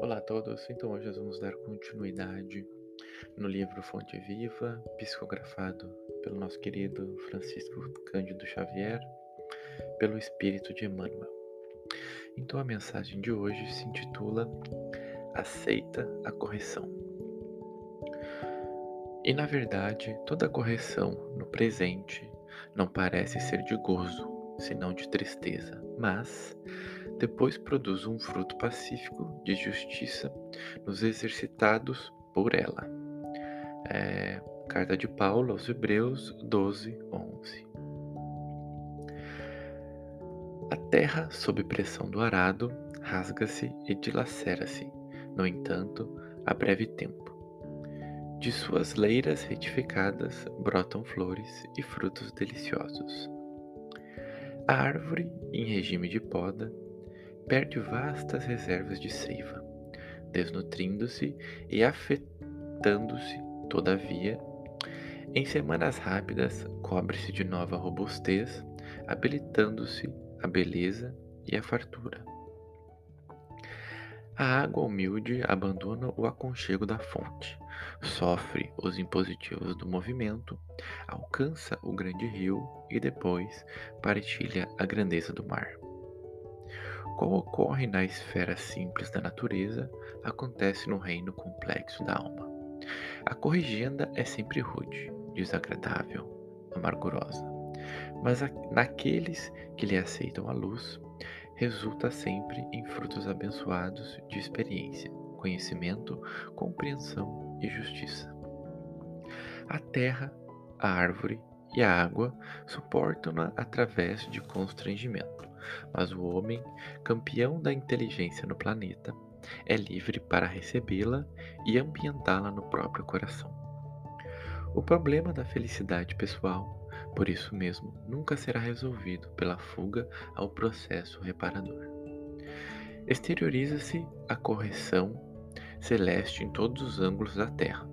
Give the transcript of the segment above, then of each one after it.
Olá a todos, então hoje nós vamos dar continuidade no livro Fonte Viva, psicografado pelo nosso querido Francisco Cândido Xavier, pelo Espírito de Emmanuel. Então a mensagem de hoje se intitula Aceita a correção. E na verdade, toda correção no presente não parece ser de gozo, senão de tristeza, mas depois produz um fruto pacífico de justiça nos exercitados por ela. É, carta de Paulo aos Hebreus 12, 11. A terra, sob pressão do arado, rasga-se e dilacera-se, no entanto, a breve tempo. De suas leiras retificadas brotam flores e frutos deliciosos. A árvore, em regime de poda, perde vastas reservas de seiva, desnutrindo-se e afetando-se, todavia, em semanas rápidas cobre-se de nova robustez, habilitando-se a beleza e a fartura. A água humilde abandona o aconchego da fonte, sofre os impositivos do movimento, alcança o grande rio e depois partilha a grandeza do mar. Como ocorre na esfera simples da natureza, acontece no reino complexo da alma. A corrigenda é sempre rude, desagradável, amargurosa, mas naqueles que lhe aceitam a luz, resulta sempre em frutos abençoados de experiência, conhecimento, compreensão e justiça. A terra, a árvore e a água suportam-na através de constrangimento, mas o homem, campeão da inteligência no planeta, é livre para recebê-la e ambientá-la no próprio coração. O problema da felicidade pessoal, por isso mesmo, nunca será resolvido pela fuga ao processo reparador. Exterioriza-se a correção celeste em todos os ângulos da Terra.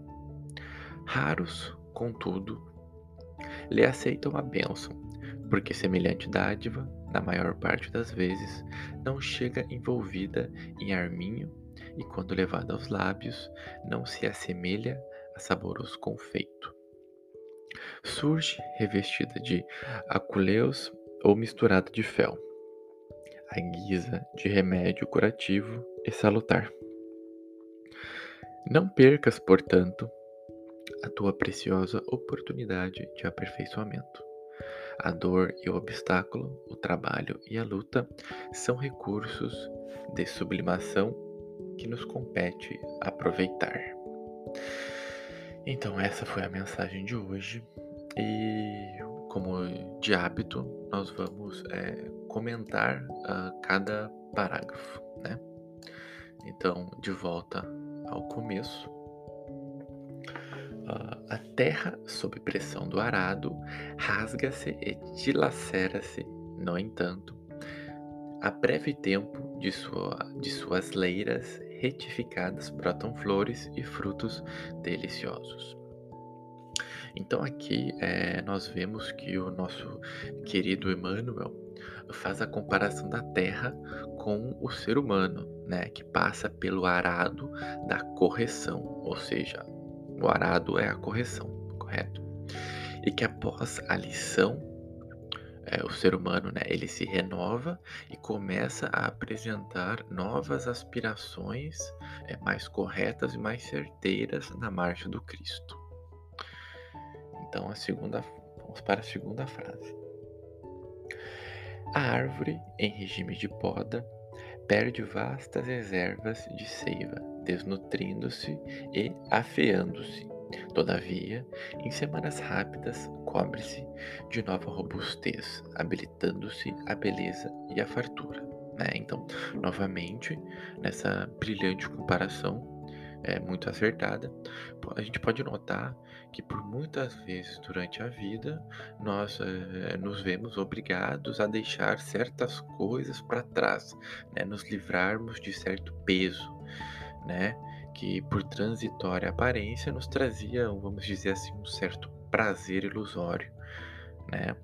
Raros, contudo, lhe aceitam a bênção, porque semelhante dádiva, na maior parte das vezes, não chega envolvida em arminho e, quando levada aos lábios, não se assemelha a saboroso confeito. Surge revestida de aculeus ou misturada de fel, à guisa de remédio curativo e salutar. Não percas, portanto, a tua preciosa oportunidade de aperfeiçoamento. A dor e o obstáculo, o trabalho e a luta são recursos de sublimação que nos compete aproveitar. Então, essa foi a mensagem de hoje e, como de hábito, nós vamos é, comentar uh, cada parágrafo, né? Então, de volta ao começo. Uh, a terra, sob pressão do arado, rasga-se e dilacera-se. No entanto, a breve tempo de, sua, de suas leiras retificadas brotam flores e frutos deliciosos. Então aqui é, nós vemos que o nosso querido Emmanuel faz a comparação da Terra com o ser humano, né, que passa pelo arado da correção, ou seja, o arado é a correção, correto? E que após a lição, é, o ser humano, né, ele se renova e começa a apresentar novas aspirações é, mais corretas e mais certeiras na marcha do Cristo. Então, a segunda, vamos para a segunda frase. A árvore, em regime de poda, perde vastas reservas de seiva, desnutrindo-se e afeando-se. Todavia, em semanas rápidas, cobre-se de nova robustez, habilitando-se a beleza e a fartura. Né? Então, novamente, nessa brilhante comparação, é muito acertada, a gente pode notar que por muitas vezes durante a vida nós é, nos vemos obrigados a deixar certas coisas para trás, né? nos livrarmos de certo peso, né? que por transitória aparência nos trazia, vamos dizer assim, um certo prazer ilusório, né?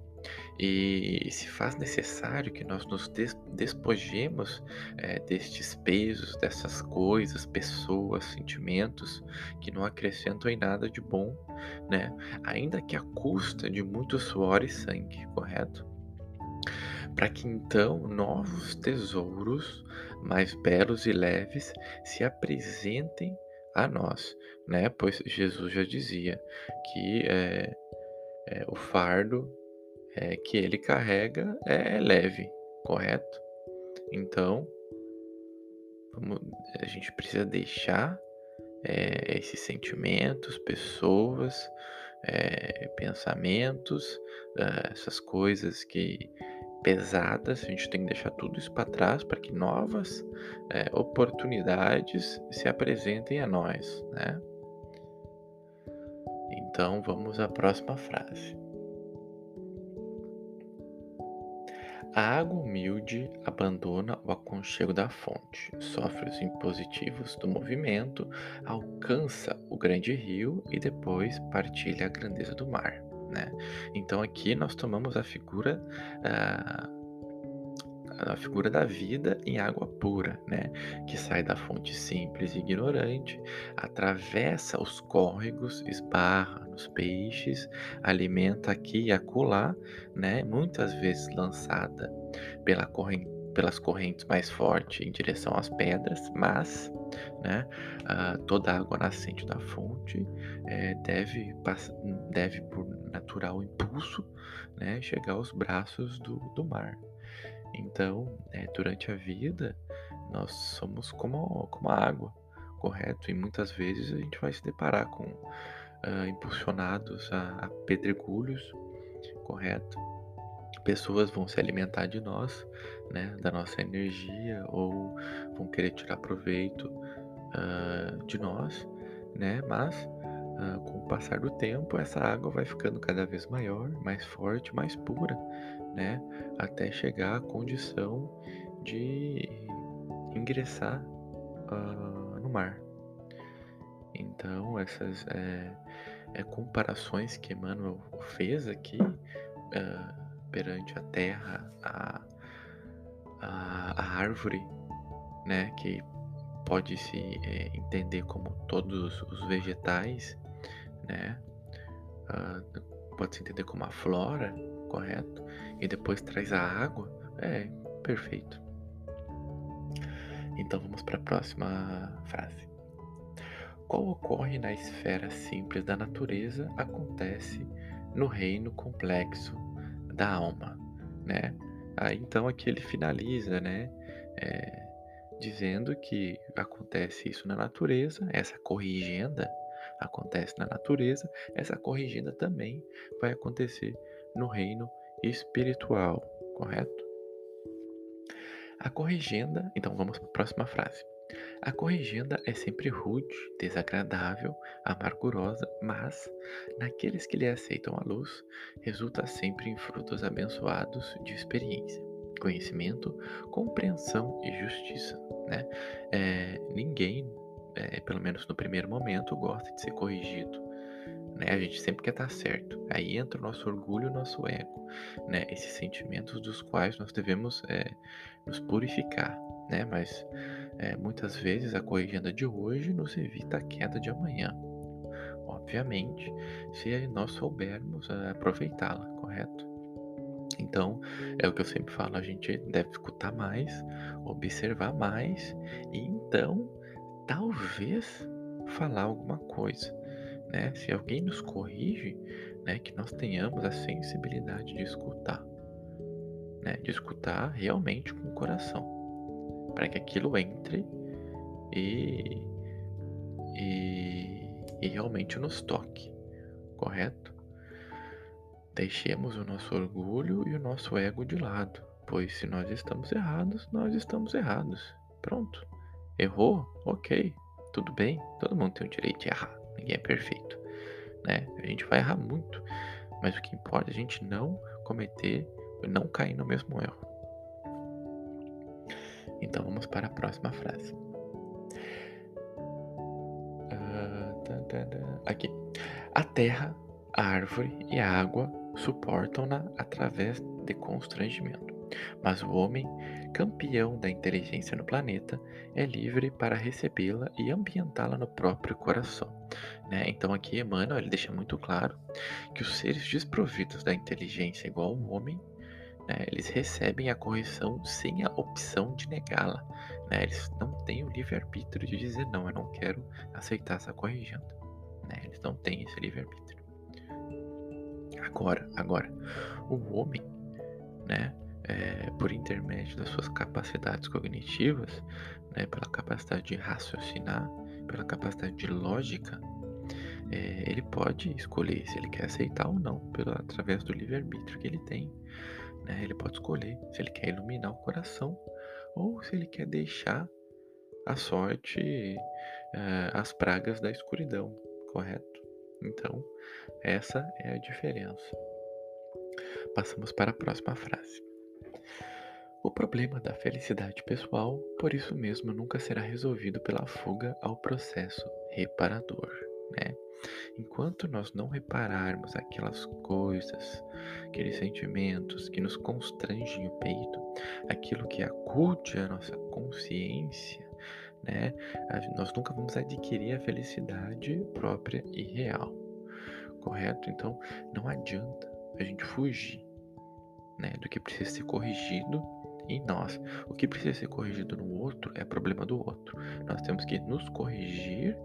e se faz necessário que nós nos despojemos é, destes pesos, dessas coisas, pessoas, sentimentos que não acrescentam em nada de bom, né? Ainda que a custa de muito suor e sangue, correto? Para que então novos tesouros, mais belos e leves, se apresentem a nós, né? Pois Jesus já dizia que é, é, o fardo é, que ele carrega é leve, correto? Então, vamos, a gente precisa deixar é, esses sentimentos, pessoas, é, pensamentos, é, essas coisas que pesadas, a gente tem que deixar tudo isso para trás para que novas é, oportunidades se apresentem a nós, né? Então vamos à próxima frase. A água humilde abandona o aconchego da fonte, sofre os impositivos do movimento, alcança o grande rio e depois partilha a grandeza do mar. Né? Então aqui nós tomamos a figura uh, a figura da vida em água pura, né? Que sai da fonte simples e ignorante, atravessa os córregos, esbarra nos peixes, alimenta aqui e acolá, né? Muitas vezes lançada pela corrente pelas correntes mais fortes em direção às pedras, mas né, uh, toda água nascente da fonte é, deve, deve, por natural impulso, né, chegar aos braços do, do mar. Então, é, durante a vida, nós somos como, como a água, correto? E muitas vezes a gente vai se deparar com uh, impulsionados a, a pedregulhos, correto? Pessoas vão se alimentar de nós, né, da nossa energia, ou vão querer tirar proveito uh, de nós, né? Mas uh, com o passar do tempo, essa água vai ficando cada vez maior, mais forte, mais pura, né? Até chegar à condição de ingressar uh, no mar. Então, essas é, é, comparações que Emmanuel fez aqui uh, perante a terra, a, a, a, árvore, né, que pode se é, entender como todos os vegetais, né, uh, pode se entender como a flora, correto? E depois traz a água, é perfeito. Então vamos para a próxima frase. Qual ocorre na esfera simples da natureza acontece no reino complexo da alma, né? Aí então aqui ele finaliza, né? É, dizendo que acontece isso na natureza, essa corrigenda acontece na natureza, essa corrigenda também vai acontecer no reino espiritual, correto? A corrigenda, então vamos para a próxima frase. A corrigenda é sempre rude, desagradável, amargurosa, mas, naqueles que lhe aceitam a luz, resulta sempre em frutos abençoados de experiência, conhecimento, compreensão e justiça. Né? É, ninguém, é, pelo menos no primeiro momento, gosta de ser corrigido né? A gente sempre quer estar certo. Aí entra o nosso orgulho e o nosso ego, né? Esses sentimentos dos quais nós devemos é, nos purificar, né? Mas é, muitas vezes a corrigenda de hoje nos evita a queda de amanhã. Obviamente, se nós soubermos é, aproveitá-la, correto? Então, é o que eu sempre falo, a gente deve escutar mais, observar mais e então, talvez, falar alguma coisa né? Se alguém nos corrige, né, que nós tenhamos a sensibilidade de escutar, né? De escutar realmente com o coração, para que aquilo entre e, e, e realmente nos toque, correto? Deixemos o nosso orgulho e o nosso ego de lado, pois se nós estamos errados, nós estamos errados. Pronto. Errou? Ok. Tudo bem. Todo mundo tem o direito de errar ninguém é perfeito, né? A gente vai errar muito, mas o que importa é a gente não cometer, não cair no mesmo erro. Então vamos para a próxima frase. Uh, Aqui. A terra, a árvore e a água suportam-na através de constrangimento. Mas o homem, campeão da inteligência no planeta, é livre para recebê-la e ambientá-la no próprio coração. Né? Então aqui Emmanuel ele deixa muito claro que os seres desprovidos da inteligência igual ao homem né, eles recebem a correção sem a opção de negá-la. Né, eles não têm o livre-arbítrio de dizer não, eu não quero aceitar essa corrigenda. Né, eles não têm esse livre-arbítrio. Agora, agora, o homem, né, é, por intermédio das suas capacidades cognitivas, né, pela capacidade de raciocinar, pela capacidade de lógica, é, ele pode escolher se ele quer aceitar ou não, através do livre-arbítrio que ele tem. Né? Ele pode escolher se ele quer iluminar o coração ou se ele quer deixar a sorte, uh, as pragas da escuridão, correto? Então, essa é a diferença. Passamos para a próxima frase. O problema da felicidade pessoal, por isso mesmo, nunca será resolvido pela fuga ao processo reparador, né? Enquanto nós não repararmos aquelas coisas, aqueles sentimentos que nos constrangem o peito, aquilo que acude a nossa consciência, né? Nós nunca vamos adquirir a felicidade própria e real, correto? Então, não adianta a gente fugir, né, do que precisa ser corrigido em nós. O que precisa ser corrigido no outro é problema do outro. Nós temos que nos corrigir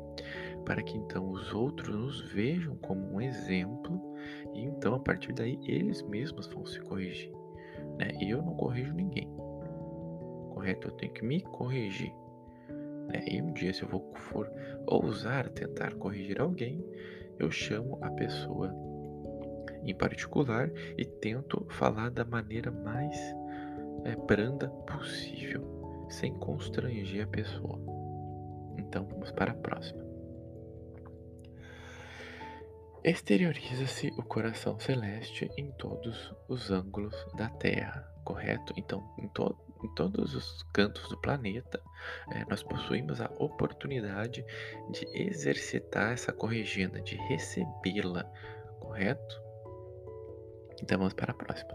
para que então os outros nos vejam como um exemplo e então a partir daí eles mesmos vão se corrigir. Né? Eu não corrijo ninguém, correto? Eu tenho que me corrigir. Né? E um dia, se eu vou for ousar tentar corrigir alguém, eu chamo a pessoa em particular e tento falar da maneira mais é, branda possível, sem constranger a pessoa. Então vamos para a próxima. Exterioriza-se o coração celeste em todos os ângulos da Terra, correto? Então, em, to em todos os cantos do planeta, é, nós possuímos a oportunidade de exercitar essa corrigenda, de recebê-la, correto? Então, vamos para a próxima.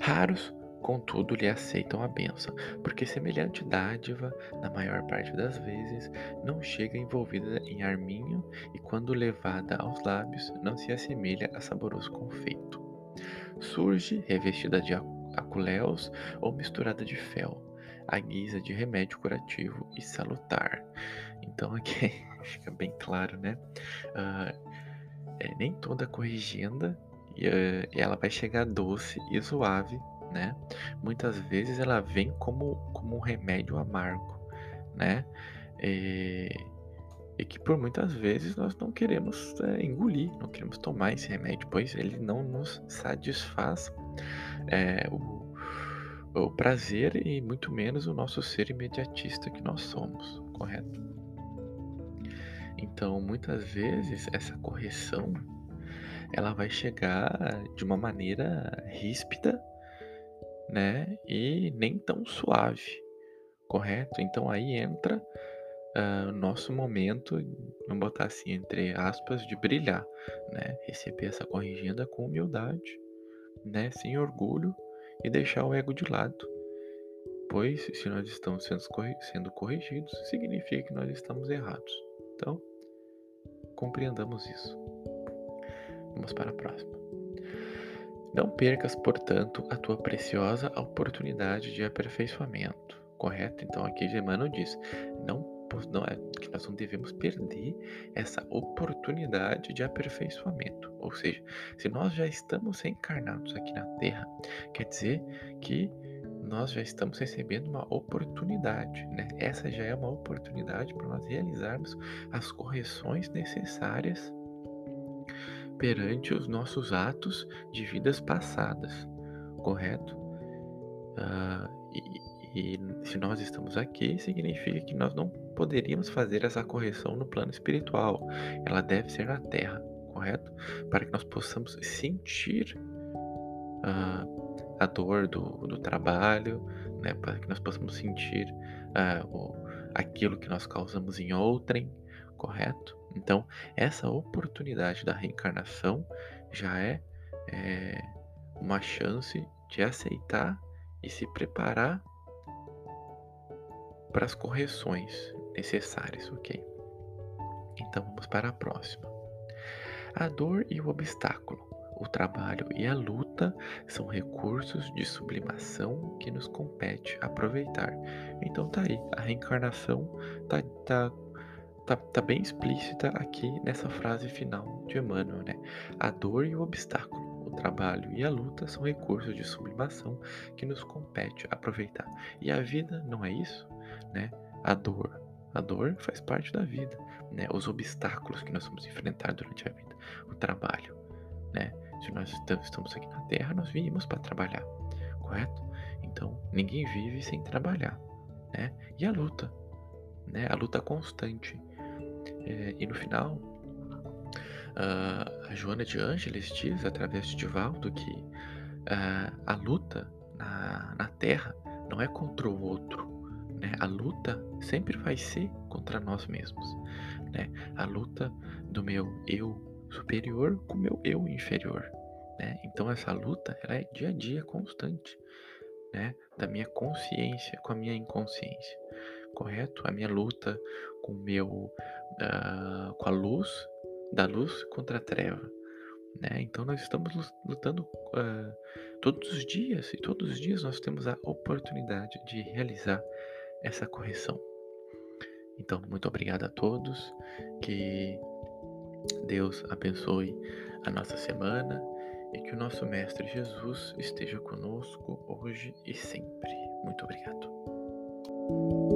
Raros contudo lhe aceitam a bênção, porque semelhante dádiva, na maior parte das vezes, não chega envolvida em arminho e, quando levada aos lábios, não se assemelha a saboroso confeito. Surge revestida de aculéus ou misturada de fel, à guisa de remédio curativo e salutar. Então aqui fica bem claro, né? Uh, é, nem toda corrigenda e, uh, ela vai chegar doce e suave né? Muitas vezes ela vem como, como um remédio amargo, né? E, e que por muitas vezes nós não queremos é, engolir, não queremos tomar esse remédio, pois ele não nos satisfaz é, o, o prazer e muito menos o nosso ser imediatista que nós somos, correto? Então, muitas vezes essa correção ela vai chegar de uma maneira ríspida né? E nem tão suave, correto? Então aí entra uh, o nosso momento, vamos botar assim, entre aspas, de brilhar, né? Receber essa corrigenda com humildade, né? Sem orgulho e deixar o ego de lado. Pois se nós estamos sendo, sendo corrigidos, significa que nós estamos errados. Então, compreendamos isso. Vamos para a próxima. Não percas, portanto, a tua preciosa oportunidade de aperfeiçoamento. Correto? Então aqui Germano diz: não, não é que nós não devemos perder essa oportunidade de aperfeiçoamento. Ou seja, se nós já estamos encarnados aqui na Terra, quer dizer que nós já estamos recebendo uma oportunidade, né? Essa já é uma oportunidade para nós realizarmos as correções necessárias perante os nossos atos de vidas passadas, correto? Uh, e, e se nós estamos aqui, significa que nós não poderíamos fazer essa correção no plano espiritual. Ela deve ser na Terra, correto? Para que nós possamos sentir uh, a dor do, do trabalho, né? para que nós possamos sentir uh, o, aquilo que nós causamos em outrem, correto? Então, essa oportunidade da reencarnação já é, é, uma chance de aceitar e se preparar para as correções necessárias, ok? Então vamos para a próxima. A dor e o obstáculo. O trabalho e a luta são recursos de sublimação que nos compete aproveitar. Então tá aí, a reencarnação tá, tá, tá, tá bem explícita aqui nessa frase final de Emmanuel, né? A dor e o obstáculo, o trabalho e a luta são recursos de sublimação que nos compete aproveitar. E a vida não é isso, né? A dor, a dor faz parte da vida, né? Os obstáculos que nós vamos enfrentar durante a vida, o trabalho, né? Se nós estamos aqui na Terra, nós viemos para trabalhar, correto? Então, ninguém vive sem trabalhar, né? E a luta, né? A luta constante. É, e no final, uh, a Joana de Ângeles diz, através de Divaldo, que uh, a luta na, na Terra não é contra o outro, né? A luta sempre vai ser contra nós mesmos, né? A luta do meu eu superior com o meu eu inferior. Né? Então essa luta ela é dia a dia constante, né? Da minha consciência com a minha inconsciência, correto? A minha luta com meu, uh, com a luz, da luz contra a treva, né? Então nós estamos lutando uh, todos os dias e todos os dias nós temos a oportunidade de realizar essa correção. Então muito obrigado a todos que Deus abençoe a nossa semana e que o nosso Mestre Jesus esteja conosco hoje e sempre. Muito obrigado.